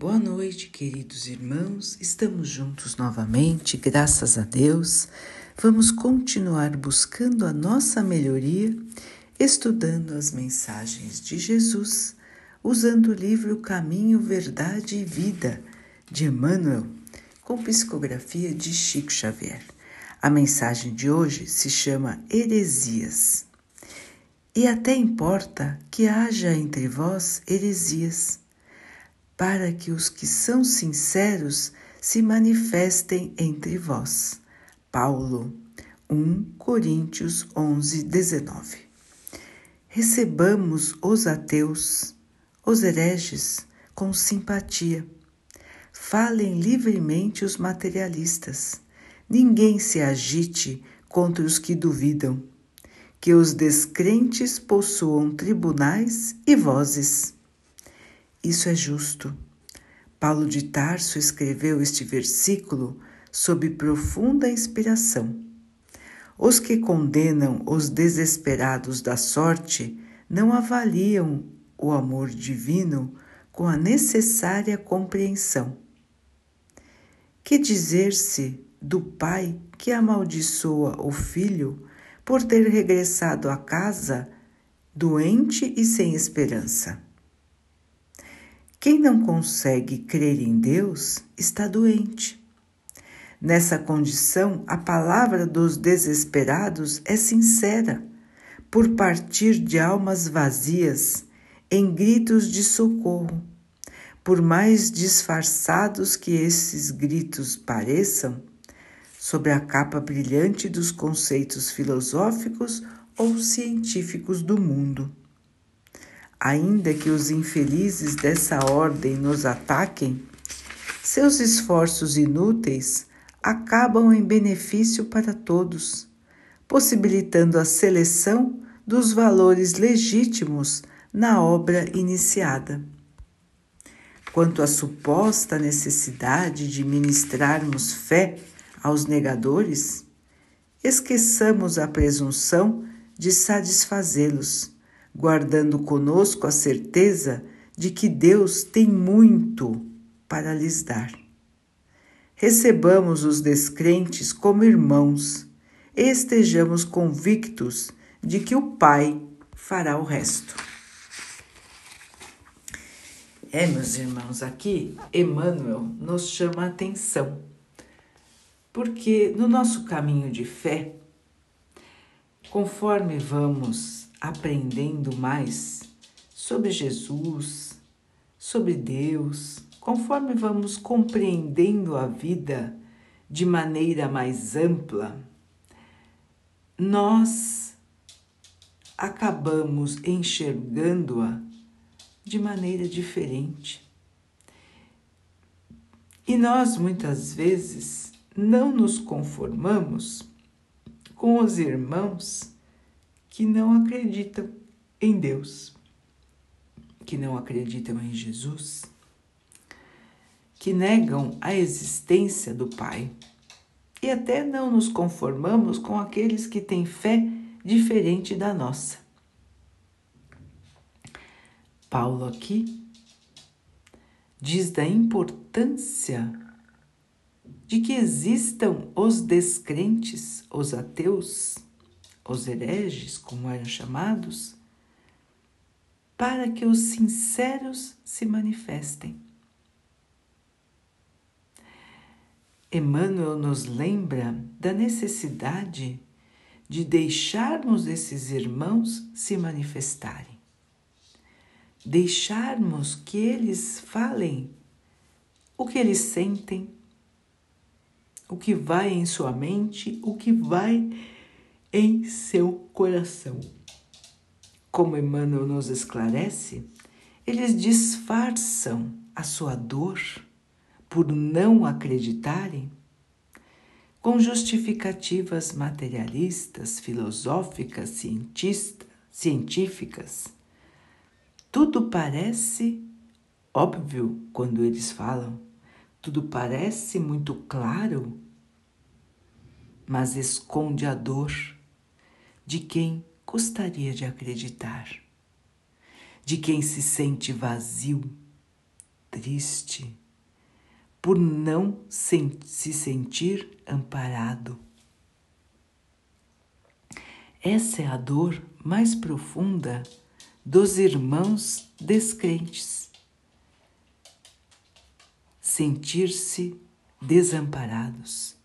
Boa noite, queridos irmãos. Estamos juntos novamente, graças a Deus. Vamos continuar buscando a nossa melhoria, estudando as mensagens de Jesus, usando o livro Caminho, Verdade e Vida de Emmanuel, com psicografia de Chico Xavier. A mensagem de hoje se chama Heresias. E até importa que haja entre vós heresias para que os que são sinceros se manifestem entre vós. Paulo 1 Coríntios 11, 19. Recebamos os ateus, os hereges, com simpatia. Falem livremente os materialistas. Ninguém se agite contra os que duvidam. Que os descrentes possuam tribunais e vozes isso é justo. Paulo de Tarso escreveu este versículo sob profunda inspiração. Os que condenam os desesperados da sorte não avaliam o amor divino com a necessária compreensão. Que dizer-se do pai que amaldiçoa o filho por ter regressado à casa doente e sem esperança? Quem não consegue crer em Deus está doente. Nessa condição, a palavra dos desesperados é sincera, por partir de almas vazias, em gritos de socorro. Por mais disfarçados que esses gritos pareçam, sobre a capa brilhante dos conceitos filosóficos ou científicos do mundo. Ainda que os infelizes dessa ordem nos ataquem, seus esforços inúteis acabam em benefício para todos, possibilitando a seleção dos valores legítimos na obra iniciada. Quanto à suposta necessidade de ministrarmos fé aos negadores, esqueçamos a presunção de satisfazê-los guardando conosco a certeza de que Deus tem muito para lhes dar. Recebamos os descrentes como irmãos e estejamos convictos de que o Pai fará o resto. É, meus irmãos, aqui Emmanuel nos chama a atenção, porque no nosso caminho de fé, conforme vamos aprendendo mais sobre Jesus, sobre Deus, conforme vamos compreendendo a vida de maneira mais ampla, nós acabamos enxergando-a de maneira diferente. E nós muitas vezes não nos conformamos com os irmãos que não acreditam em Deus, que não acreditam em Jesus, que negam a existência do Pai. E até não nos conformamos com aqueles que têm fé diferente da nossa. Paulo aqui diz da importância de que existam os descrentes, os ateus, os hereges, como eram chamados, para que os sinceros se manifestem. Emmanuel nos lembra da necessidade de deixarmos esses irmãos se manifestarem, deixarmos que eles falem o que eles sentem, o que vai em sua mente, o que vai em seu coração. Como Emmanuel nos esclarece, eles disfarçam a sua dor por não acreditarem com justificativas materialistas, filosóficas, científicas. Tudo parece óbvio quando eles falam, tudo parece muito claro, mas esconde a dor de quem gostaria de acreditar, de quem se sente vazio triste por não se sentir amparado. Essa é a dor mais profunda dos irmãos descrentes. Sentir-se desamparados.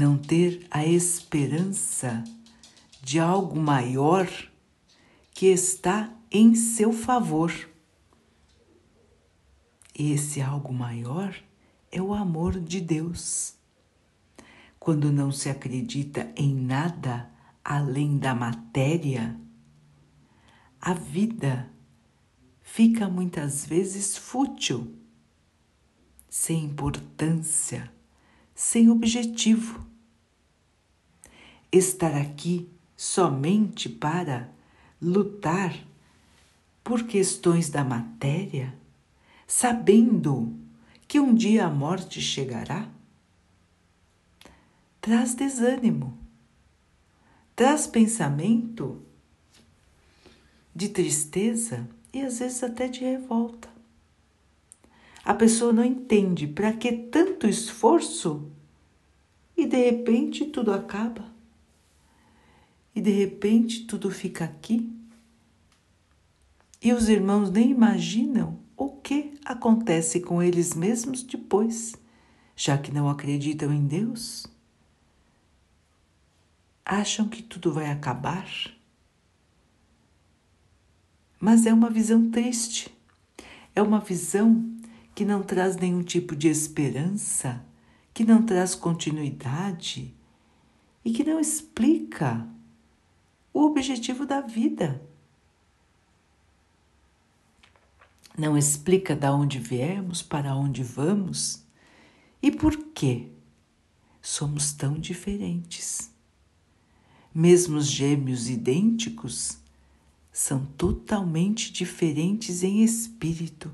Não ter a esperança de algo maior que está em seu favor. Esse algo maior é o amor de Deus. Quando não se acredita em nada além da matéria, a vida fica muitas vezes fútil, sem importância, sem objetivo. Estar aqui somente para lutar por questões da matéria, sabendo que um dia a morte chegará, traz desânimo, traz pensamento de tristeza e às vezes até de revolta. A pessoa não entende para que tanto esforço e de repente tudo acaba. E de repente tudo fica aqui. E os irmãos nem imaginam o que acontece com eles mesmos depois, já que não acreditam em Deus. Acham que tudo vai acabar mas é uma visão triste, é uma visão que não traz nenhum tipo de esperança, que não traz continuidade e que não explica o objetivo da vida. Não explica de onde viemos, para onde vamos e por que somos tão diferentes. Mesmo os gêmeos idênticos são totalmente diferentes em espírito.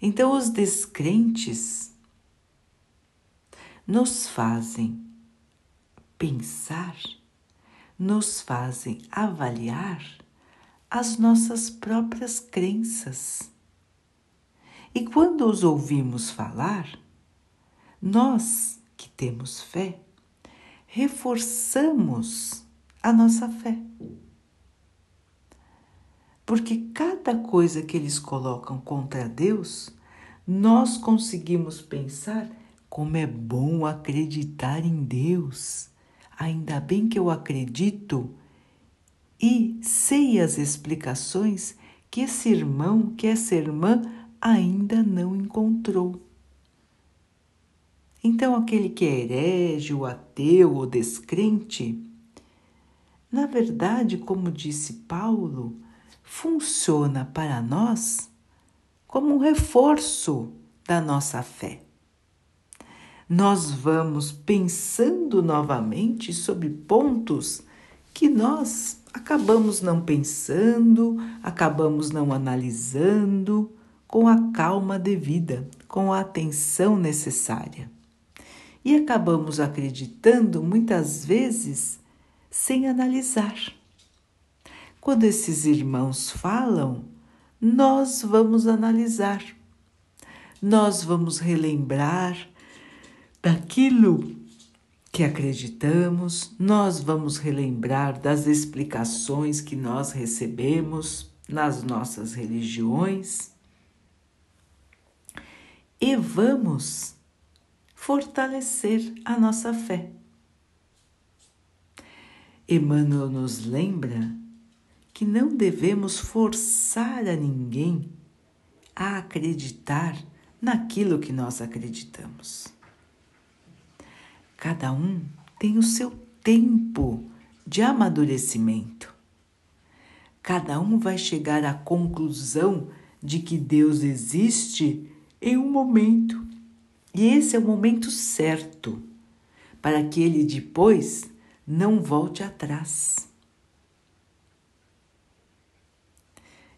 Então, os descrentes nos fazem pensar, nos fazem avaliar as nossas próprias crenças. E quando os ouvimos falar, nós que temos fé, reforçamos a nossa fé. Porque cada coisa que eles colocam contra Deus, nós conseguimos pensar como é bom acreditar em Deus. Ainda bem que eu acredito e sei as explicações que esse irmão, que essa irmã ainda não encontrou. Então, aquele que é herege, o ateu ou descrente, na verdade, como disse Paulo, funciona para nós como um reforço da nossa fé. Nós vamos pensando novamente sobre pontos que nós acabamos não pensando, acabamos não analisando com a calma devida, com a atenção necessária. E acabamos acreditando muitas vezes sem analisar. Quando esses irmãos falam, nós vamos analisar, nós vamos relembrar daquilo que acreditamos, nós vamos relembrar das explicações que nós recebemos nas nossas religiões e vamos fortalecer a nossa fé. Emmanuel nos lembra que não devemos forçar a ninguém a acreditar naquilo que nós acreditamos. Cada um tem o seu tempo de amadurecimento. Cada um vai chegar à conclusão de que Deus existe em um momento. E esse é o momento certo para que ele depois não volte atrás.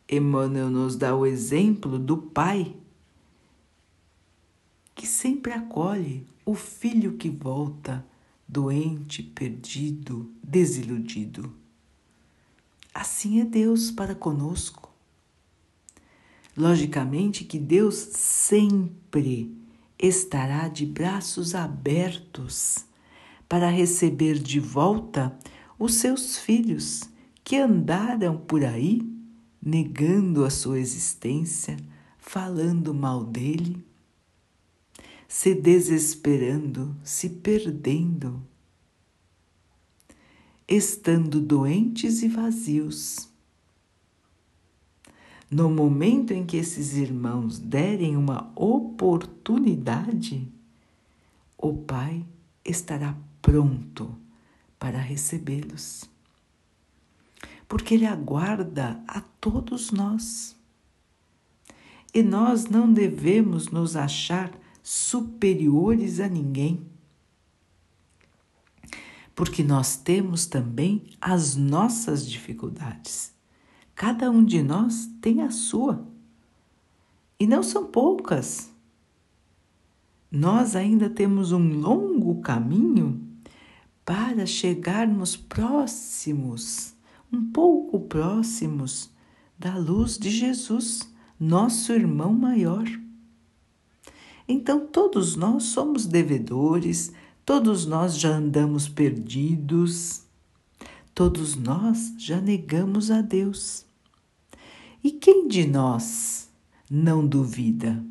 Emmanuel nos dá o exemplo do pai que sempre acolhe o filho que volta doente, perdido, desiludido. Assim é Deus para conosco. Logicamente que Deus sempre estará de braços abertos para receber de volta os seus filhos que andaram por aí negando a sua existência, falando mal dele, se desesperando, se perdendo, estando doentes e vazios. No momento em que esses irmãos derem uma oportunidade, o Pai estará pronto para recebê-los. Porque Ele aguarda a todos nós. E nós não devemos nos achar superiores a ninguém. Porque nós temos também as nossas dificuldades. Cada um de nós tem a sua. E não são poucas. Nós ainda temos um longo caminho para chegarmos próximos, um pouco próximos da luz de Jesus, nosso irmão maior. Então, todos nós somos devedores, todos nós já andamos perdidos, todos nós já negamos a Deus. E quem de nós não duvida?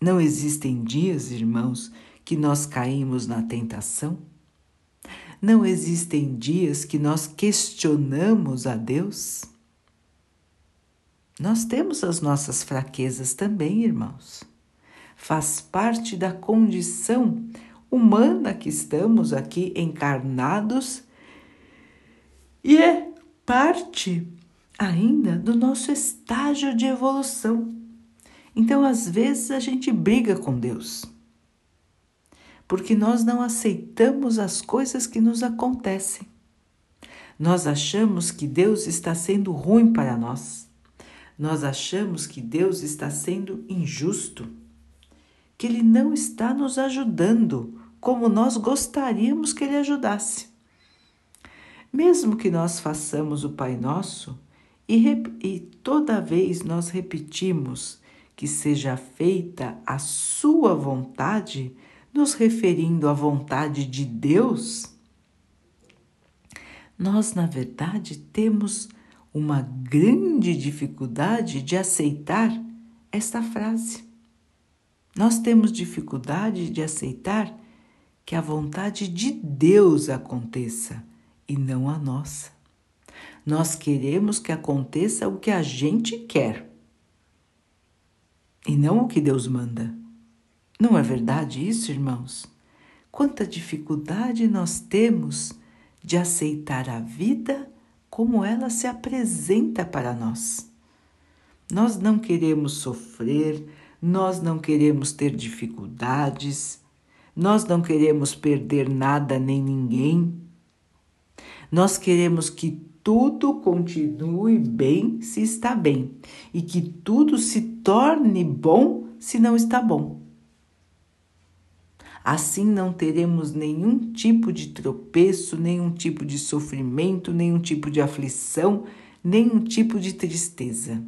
Não existem dias, irmãos, que nós caímos na tentação? Não existem dias que nós questionamos a Deus? Nós temos as nossas fraquezas também, irmãos. Faz parte da condição humana que estamos aqui encarnados e é parte ainda do nosso estágio de evolução. Então, às vezes, a gente briga com Deus porque nós não aceitamos as coisas que nos acontecem. Nós achamos que Deus está sendo ruim para nós. Nós achamos que Deus está sendo injusto, que Ele não está nos ajudando como nós gostaríamos que Ele ajudasse. Mesmo que nós façamos o Pai Nosso e, e toda vez nós repetimos que seja feita a Sua vontade, nos referindo à vontade de Deus, nós, na verdade, temos uma grande dificuldade de aceitar esta frase. Nós temos dificuldade de aceitar que a vontade de Deus aconteça e não a nossa. Nós queremos que aconteça o que a gente quer e não o que Deus manda. Não é verdade isso, irmãos? Quanta dificuldade nós temos de aceitar a vida como ela se apresenta para nós. Nós não queremos sofrer, nós não queremos ter dificuldades, nós não queremos perder nada nem ninguém. Nós queremos que tudo continue bem se está bem e que tudo se torne bom se não está bom. Assim não teremos nenhum tipo de tropeço, nenhum tipo de sofrimento, nenhum tipo de aflição, nenhum tipo de tristeza.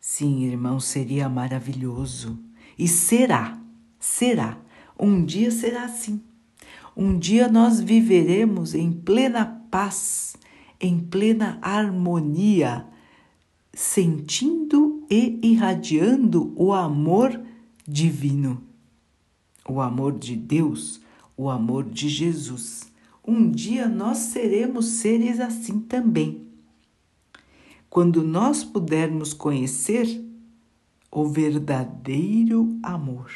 Sim, irmão, seria maravilhoso. E será, será. Um dia será assim. Um dia nós viveremos em plena paz, em plena harmonia, sentindo e irradiando o amor divino, o amor de Deus, o amor de Jesus. Um dia nós seremos seres assim também. Quando nós pudermos conhecer o verdadeiro amor.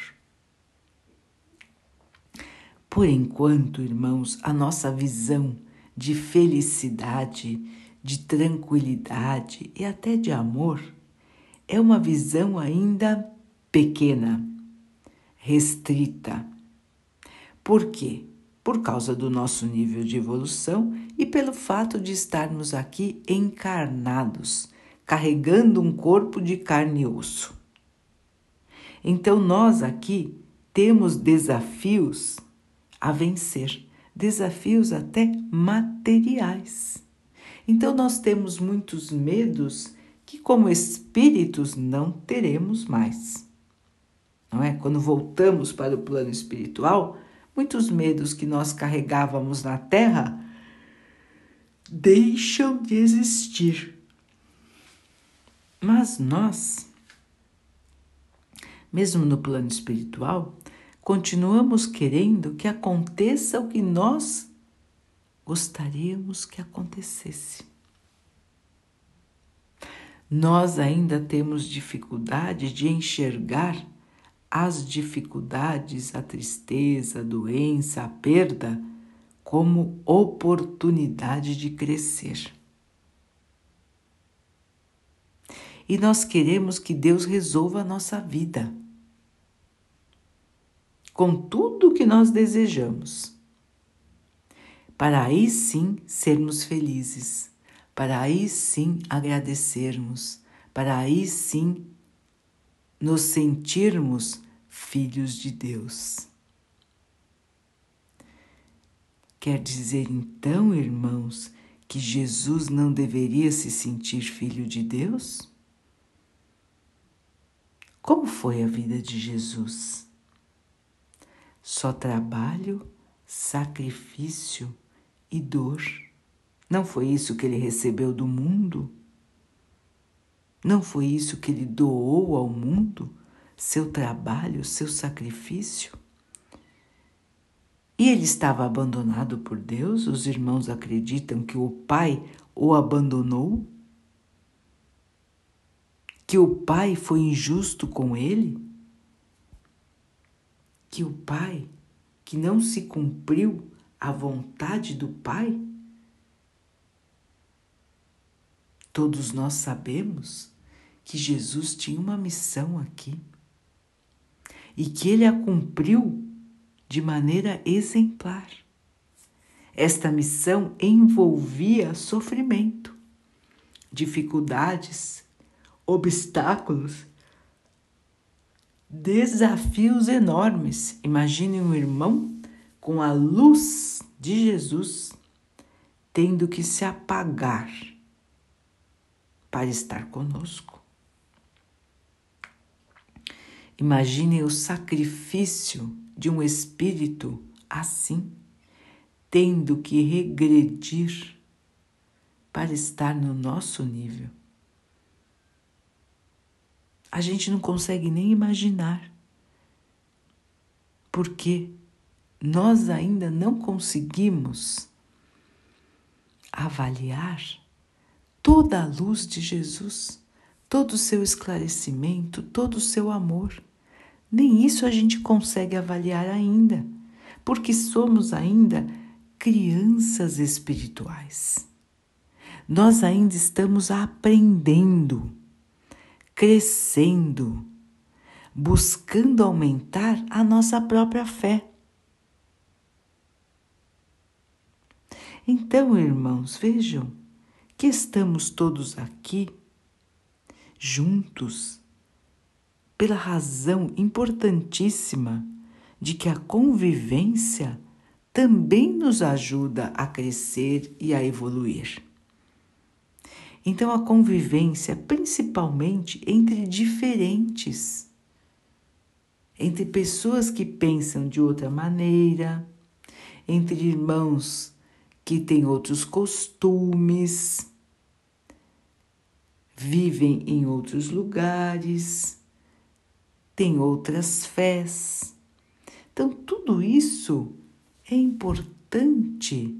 Por enquanto, irmãos, a nossa visão de felicidade, de tranquilidade e até de amor é uma visão ainda pequena, restrita. Por quê? Por causa do nosso nível de evolução e pelo fato de estarmos aqui encarnados, carregando um corpo de carne e osso. Então, nós aqui temos desafios a vencer, desafios até materiais. Então nós temos muitos medos que, como espíritos, não teremos mais. Não é? Quando voltamos para o plano espiritual, muitos medos que nós carregávamos na Terra deixam de existir. Mas nós, mesmo no plano espiritual, continuamos querendo que aconteça o que nós gostaríamos que acontecesse. Nós ainda temos dificuldade de enxergar as dificuldades, a tristeza, a doença, a perda como oportunidade de crescer. E nós queremos que Deus resolva a nossa vida. Com tudo o que nós desejamos, para aí sim sermos felizes, para aí sim agradecermos, para aí sim nos sentirmos filhos de Deus. Quer dizer então, irmãos, que Jesus não deveria se sentir filho de Deus? Como foi a vida de Jesus? Só trabalho, sacrifício e dor. Não foi isso que ele recebeu do mundo? Não foi isso que ele doou ao mundo? Seu trabalho, seu sacrifício? E ele estava abandonado por Deus? Os irmãos acreditam que o pai o abandonou? Que o pai foi injusto com ele? Que o pai, que não se cumpriu a vontade do pai? Todos nós sabemos que Jesus tinha uma missão aqui e que ele a cumpriu de maneira exemplar. Esta missão envolvia sofrimento, dificuldades, obstáculos, desafios enormes. Imagine um irmão com a luz de Jesus tendo que se apagar para estar conosco. Imagine o sacrifício de um espírito assim, tendo que regredir para estar no nosso nível. A gente não consegue nem imaginar, porque nós ainda não conseguimos avaliar toda a luz de Jesus, todo o seu esclarecimento, todo o seu amor. Nem isso a gente consegue avaliar ainda, porque somos ainda crianças espirituais. Nós ainda estamos aprendendo, crescendo, buscando aumentar a nossa própria fé. Então, irmãos, vejam que estamos todos aqui juntos pela razão importantíssima de que a convivência também nos ajuda a crescer e a evoluir. Então, a convivência, principalmente entre diferentes, entre pessoas que pensam de outra maneira, entre irmãos que têm outros costumes, vivem em outros lugares, têm outras fés. Então, tudo isso é importante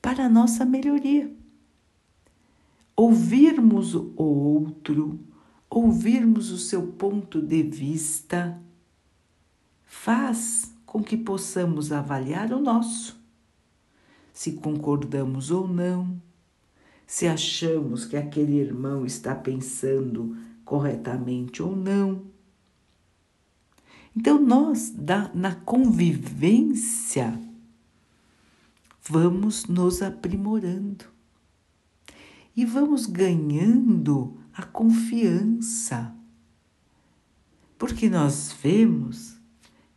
para a nossa melhoria. Ouvirmos o outro, ouvirmos o seu ponto de vista, faz com que possamos avaliar o nosso, se concordamos ou não se achamos que aquele irmão está pensando corretamente ou não. Então, nós, na convivência, vamos nos aprimorando e vamos ganhando a confiança. Porque nós vemos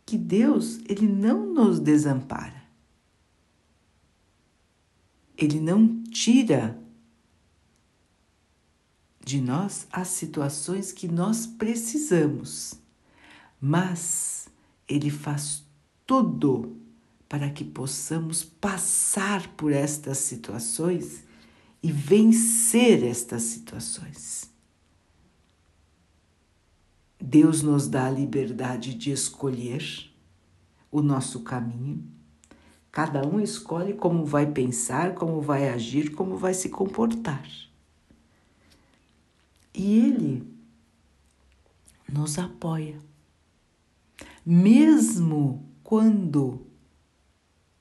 que Deus, ele não nos desampara. Ele não tira de nós as situações que nós precisamos, mas Ele faz tudo para que possamos passar por estas situações e vencer estas situações. Deus nos dá a liberdade de escolher o nosso caminho. Cada um escolhe como vai pensar, como vai agir, como vai se comportar. E Ele nos apoia. Mesmo quando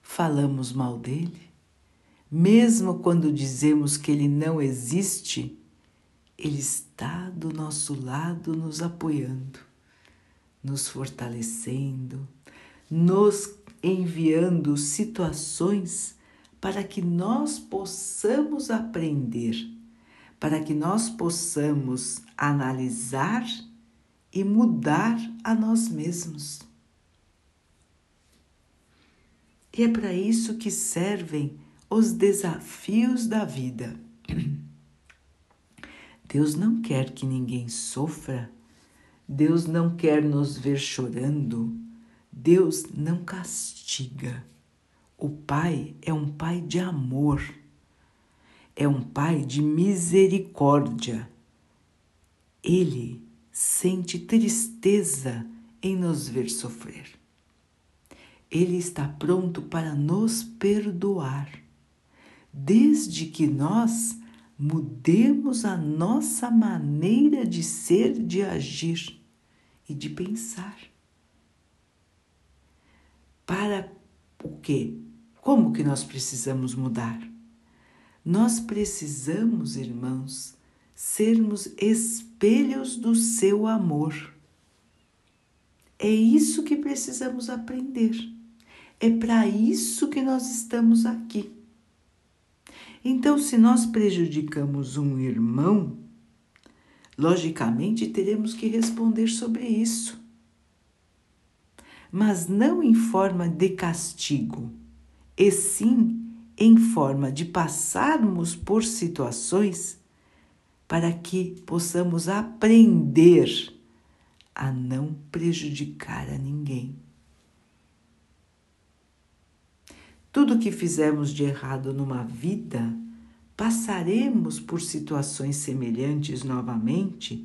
falamos mal dele, mesmo quando dizemos que ele não existe, ele está do nosso lado nos apoiando, nos fortalecendo, nos enviando situações para que nós possamos aprender, para que nós possamos analisar e mudar a nós mesmos. E é para isso que servem os desafios da vida. Deus não quer que ninguém sofra, Deus não quer nos ver chorando, Deus não castiga. O Pai é um Pai de amor, é um Pai de misericórdia. Ele sente tristeza em nos ver sofrer. Ele está pronto para nos perdoar, desde que nós mudemos a nossa maneira de ser, de agir e de pensar. Para o quê? Como que nós precisamos mudar? Nós precisamos, irmãos, sermos espelhos do seu amor. É isso que precisamos aprender. É para isso que nós estamos aqui. Então, se nós prejudicamos um irmão, logicamente teremos que responder sobre isso. Mas não em forma de castigo, e sim em forma de passarmos por situações para que possamos aprender a não prejudicar a ninguém. Tudo que fizemos de errado numa vida, passaremos por situações semelhantes novamente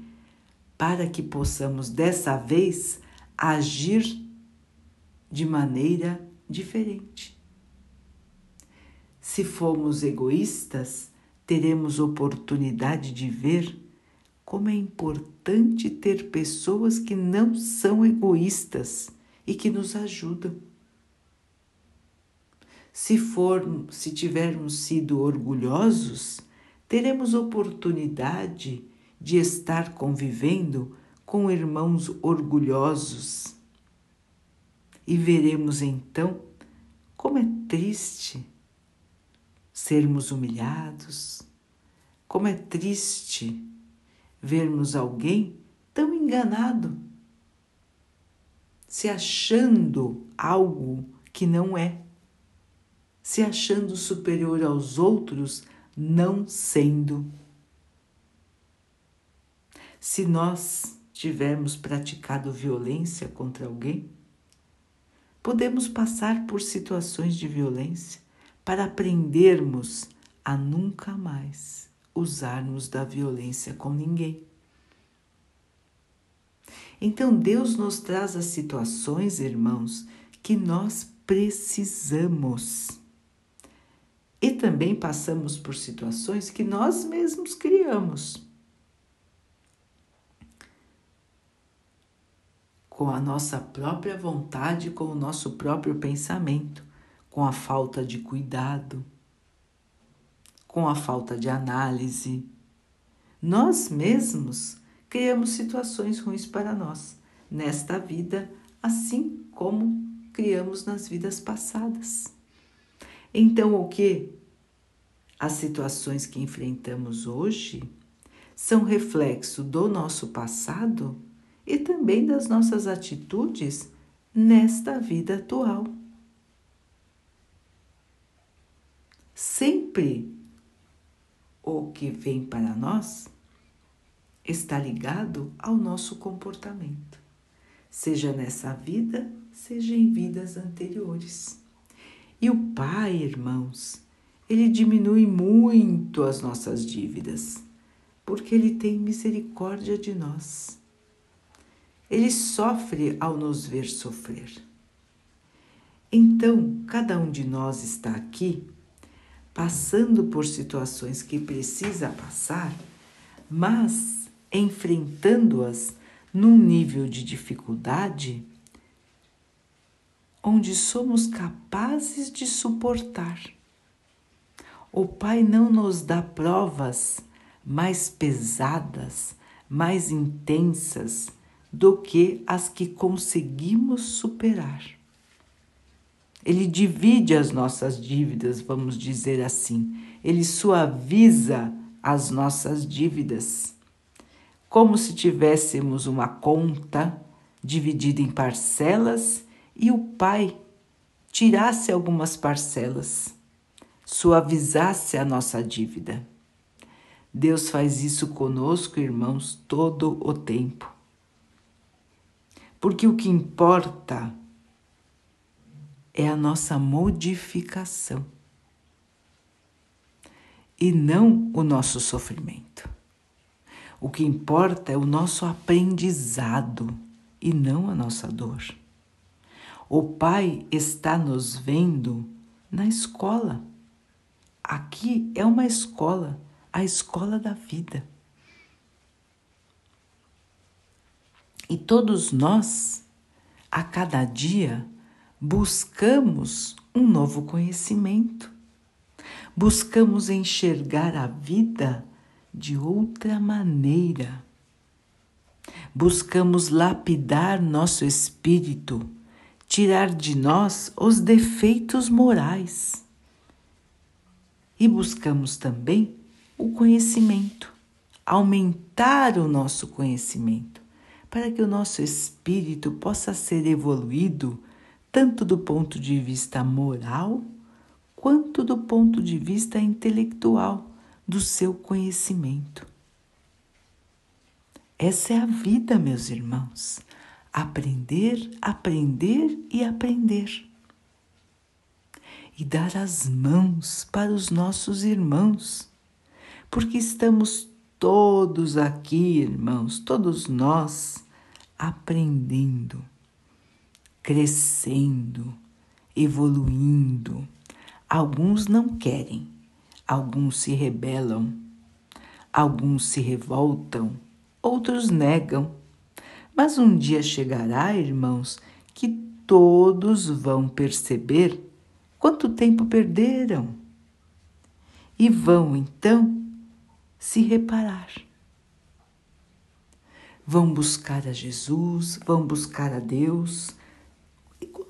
para que possamos dessa vez agir de maneira diferente. Se formos egoístas, teremos oportunidade de ver como é importante ter pessoas que não são egoístas e que nos ajudam. Se for, se tivermos sido orgulhosos, teremos oportunidade de estar convivendo com irmãos orgulhosos. E veremos então como é triste sermos humilhados, como é triste vermos alguém tão enganado, se achando algo que não é se achando superior aos outros, não sendo. Se nós tivermos praticado violência contra alguém, podemos passar por situações de violência para aprendermos a nunca mais usarmos da violência com ninguém. Então Deus nos traz as situações, irmãos, que nós precisamos e também passamos por situações que nós mesmos criamos. Com a nossa própria vontade, com o nosso próprio pensamento, com a falta de cuidado, com a falta de análise. Nós mesmos criamos situações ruins para nós nesta vida, assim como criamos nas vidas passadas. Então, o que? As situações que enfrentamos hoje são reflexo do nosso passado e também das nossas atitudes nesta vida atual. Sempre o que vem para nós está ligado ao nosso comportamento, seja nessa vida, seja em vidas anteriores. E o Pai, irmãos, ele diminui muito as nossas dívidas, porque ele tem misericórdia de nós. Ele sofre ao nos ver sofrer. Então, cada um de nós está aqui passando por situações que precisa passar, mas enfrentando-as num nível de dificuldade onde somos capazes de suportar. O Pai não nos dá provas mais pesadas, mais intensas do que as que conseguimos superar. Ele divide as nossas dívidas, vamos dizer assim. Ele suaviza as nossas dívidas, como se tivéssemos uma conta dividida em parcelas e o Pai tirasse algumas parcelas, suavizasse a nossa dívida. Deus faz isso conosco, irmãos, todo o tempo. Porque o que importa é a nossa modificação e não o nosso sofrimento. O que importa é o nosso aprendizado e não a nossa dor. O Pai está nos vendo na escola. Aqui é uma escola, a escola da vida. E todos nós, a cada dia, buscamos um novo conhecimento, buscamos enxergar a vida de outra maneira, buscamos lapidar nosso espírito, tirar de nós os defeitos morais. E buscamos também o conhecimento, aumentar o nosso conhecimento, para que o nosso espírito possa ser evoluído tanto do ponto de vista moral quanto do ponto de vista intelectual do seu conhecimento. Essa é a vida, meus irmãos. Aprender, aprender e aprender. E dar as mãos para os nossos irmãos, porque estamos todos aqui, irmãos, todos nós, aprendendo crescendo, evoluindo. Alguns não querem, alguns se rebelam, alguns se revoltam, outros negam. Mas um dia chegará, irmãos, que todos vão perceber quanto tempo perderam e vão então se reparar. Vão buscar a Jesus, vão buscar a Deus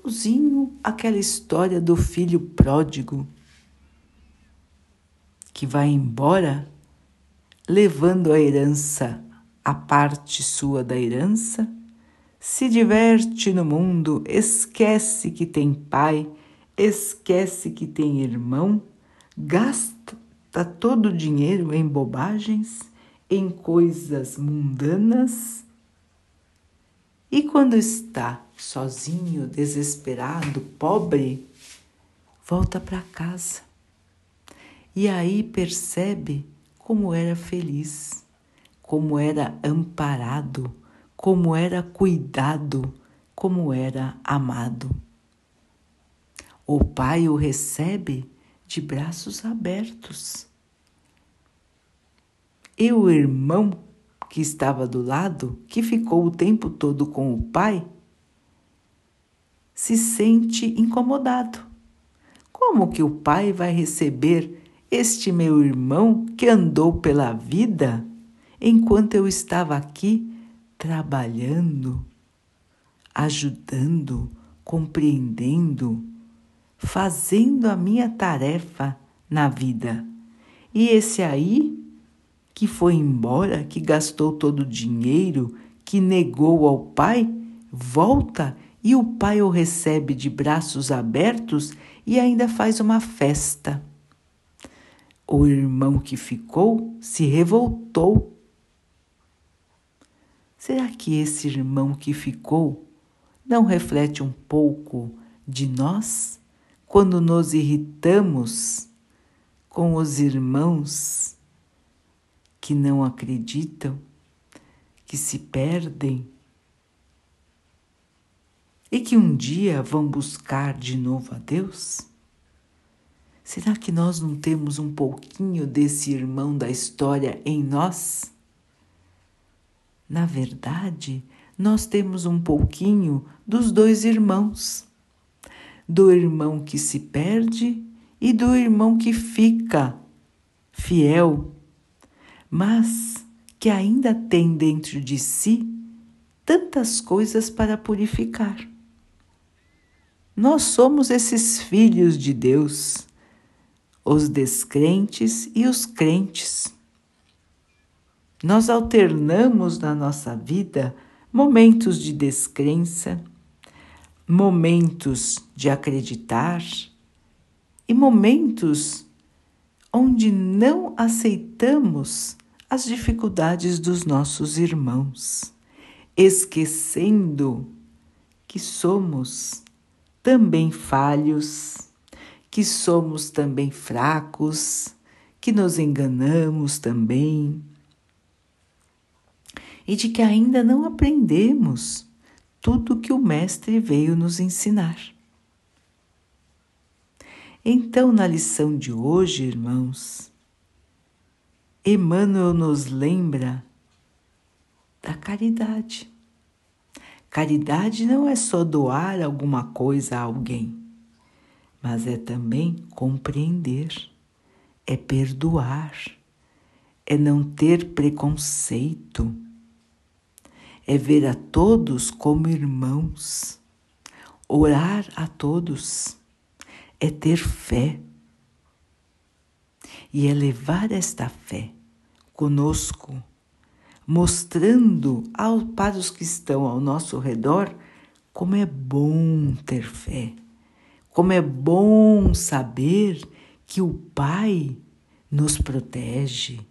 igualzinho aquela história do filho pródigo que vai embora levando a herança, a parte sua da herança, se diverte no mundo, esquece que tem pai, esquece que tem irmão, gasta todo o dinheiro em bobagens, em coisas mundanas. E quando está sozinho, desesperado, pobre, volta para casa. E aí percebe como era feliz, como era amparado, como era cuidado, como era amado. O pai o recebe de braços abertos. E o irmão que estava do lado, que ficou o tempo todo com o pai, se sente incomodado. Como que o pai vai receber este meu irmão que andou pela vida enquanto eu estava aqui trabalhando, ajudando, compreendendo, fazendo a minha tarefa na vida? E esse aí que foi embora, que gastou todo o dinheiro, que negou ao pai, volta e o pai o recebe de braços abertos e ainda faz uma festa. O irmão que ficou se revoltou. Será que esse irmão que ficou não reflete um pouco de nós quando nos irritamos com os irmãos que não acreditam, que se perdem e que um dia vão buscar de novo a Deus? Será que nós não temos um pouquinho desse irmão da história em nós? Na verdade, nós temos um pouquinho dos dois irmãos: do irmão que se perde e do irmão que fica fiel, mas que ainda tem dentro de si tantas coisas para purificar. Nós somos esses filhos de Deus, os descrentes e os crentes. Nós alternamos na nossa vida momentos de descrença, momentos de acreditar e momentos onde não aceitamos as dificuldades dos nossos irmãos, esquecendo que somos também falhos, que somos também fracos, que nos enganamos também e de que ainda não aprendemos tudo que o Mestre veio nos ensinar. Então, na lição de hoje, irmãos, Emmanuel nos lembra da caridade. Caridade não é só doar alguma coisa a alguém, mas é também compreender, é perdoar, é não ter preconceito, é ver a todos como irmãos, orar a todos, é ter fé. E é levar esta fé conosco mostrando ao, para os que estão ao nosso redor como é bom ter fé, como é bom saber que o Pai nos protege,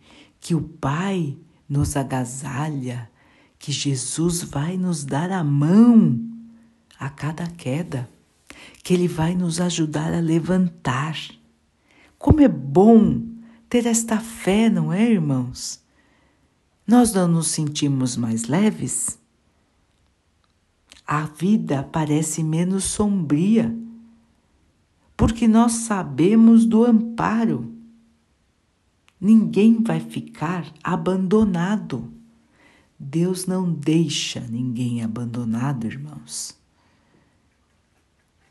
que o Pai nos agasalha, que Jesus vai nos dar a mão a cada queda, que Ele vai nos ajudar a levantar. Como é bom ter esta fé, não é, irmãos? Nós não nos sentimos mais leves? A vida parece menos sombria, porque nós sabemos do amparo. Ninguém vai ficar abandonado. Deus não deixa ninguém abandonado, irmãos.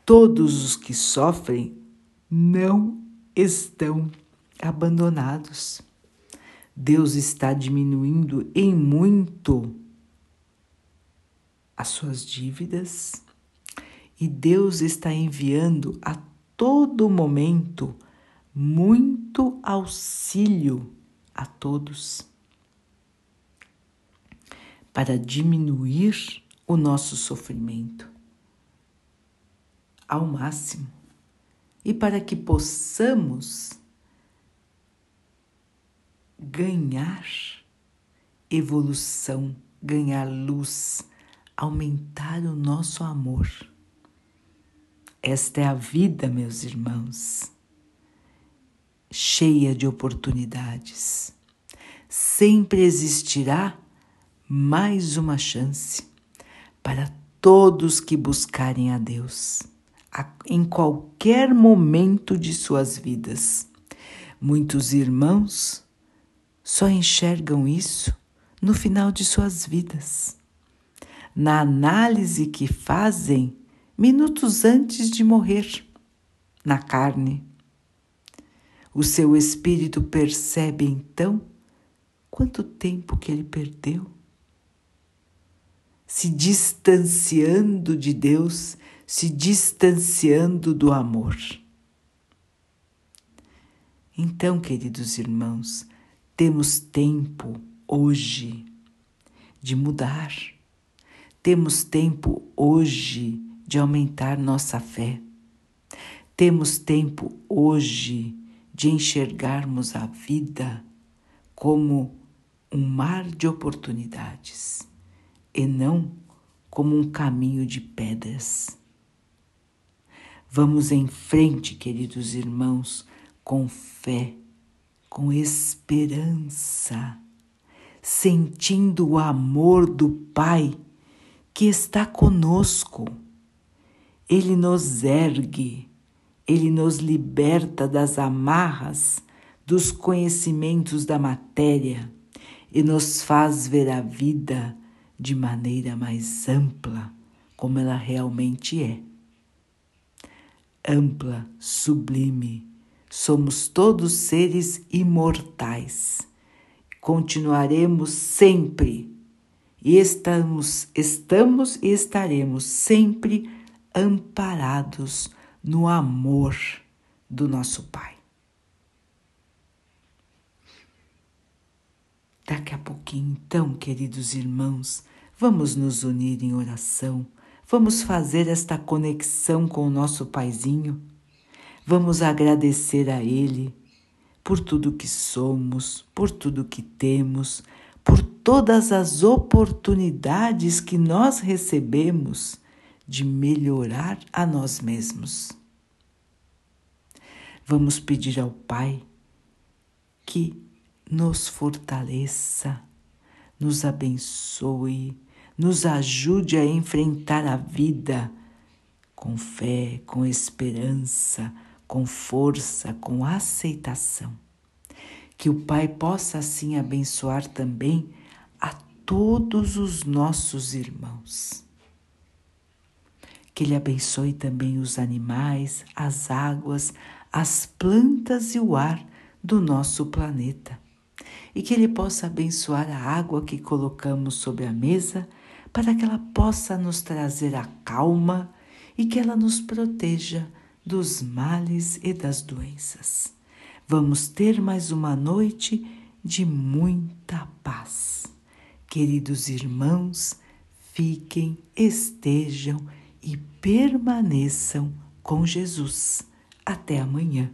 Todos os que sofrem não estão abandonados. Deus está diminuindo em muito as suas dívidas e Deus está enviando a todo momento muito auxílio a todos para diminuir o nosso sofrimento ao máximo e para que possamos ganhar evolução, ganhar luz, aumentar o nosso amor. Esta é a vida, meus irmãos, cheia de oportunidades. Sempre existirá mais uma chance para todos que buscarem a Deus, em qualquer momento de suas vidas. Muitos irmãos só enxergam isso no final de suas vidas, na análise que fazem minutos antes de morrer, na carne. O seu espírito percebe então quanto tempo que ele perdeu, se distanciando de Deus, se distanciando do amor. Então, queridos irmãos, temos tempo hoje de mudar. Temos tempo hoje de aumentar nossa fé. Temos tempo hoje de enxergarmos a vida como um mar de oportunidades e não como um caminho de pedras. Vamos em frente, queridos irmãos, com fé, com esperança, sentindo o amor do Pai que está conosco. Ele nos ergue, ele nos liberta das amarras dos conhecimentos da matéria e nos faz ver a vida de maneira mais ampla, como ela realmente é. Ampla, sublime, somos todos seres imortais. Continuaremos sempre e estamos, estamos e estaremos sempre amparados no amor do nosso Pai. Daqui a pouquinho, então, queridos irmãos, vamos nos unir em oração, vamos fazer esta conexão com o nosso Paizinho, vamos agradecer a Ele por tudo que somos, por tudo que temos, por todas as oportunidades que nós recebemos de melhorar a nós mesmos. Vamos pedir ao Pai que nos fortaleça, nos abençoe, nos ajude a enfrentar a vida com fé, com esperança, com força, com aceitação. Que o Pai possa assim abençoar também a todos os nossos irmãos. Que Ele abençoe também os animais, as águas, as plantas e o ar do nosso planeta e que Ele possa abençoar a água que colocamos sobre a mesa para que ela possa nos trazer a calma e que ela nos proteja dos males e das doenças. Vamos ter mais uma noite de muita paz. Queridos irmãos, fiquem, estejam e permaneçam com Jesus. Até amanhã.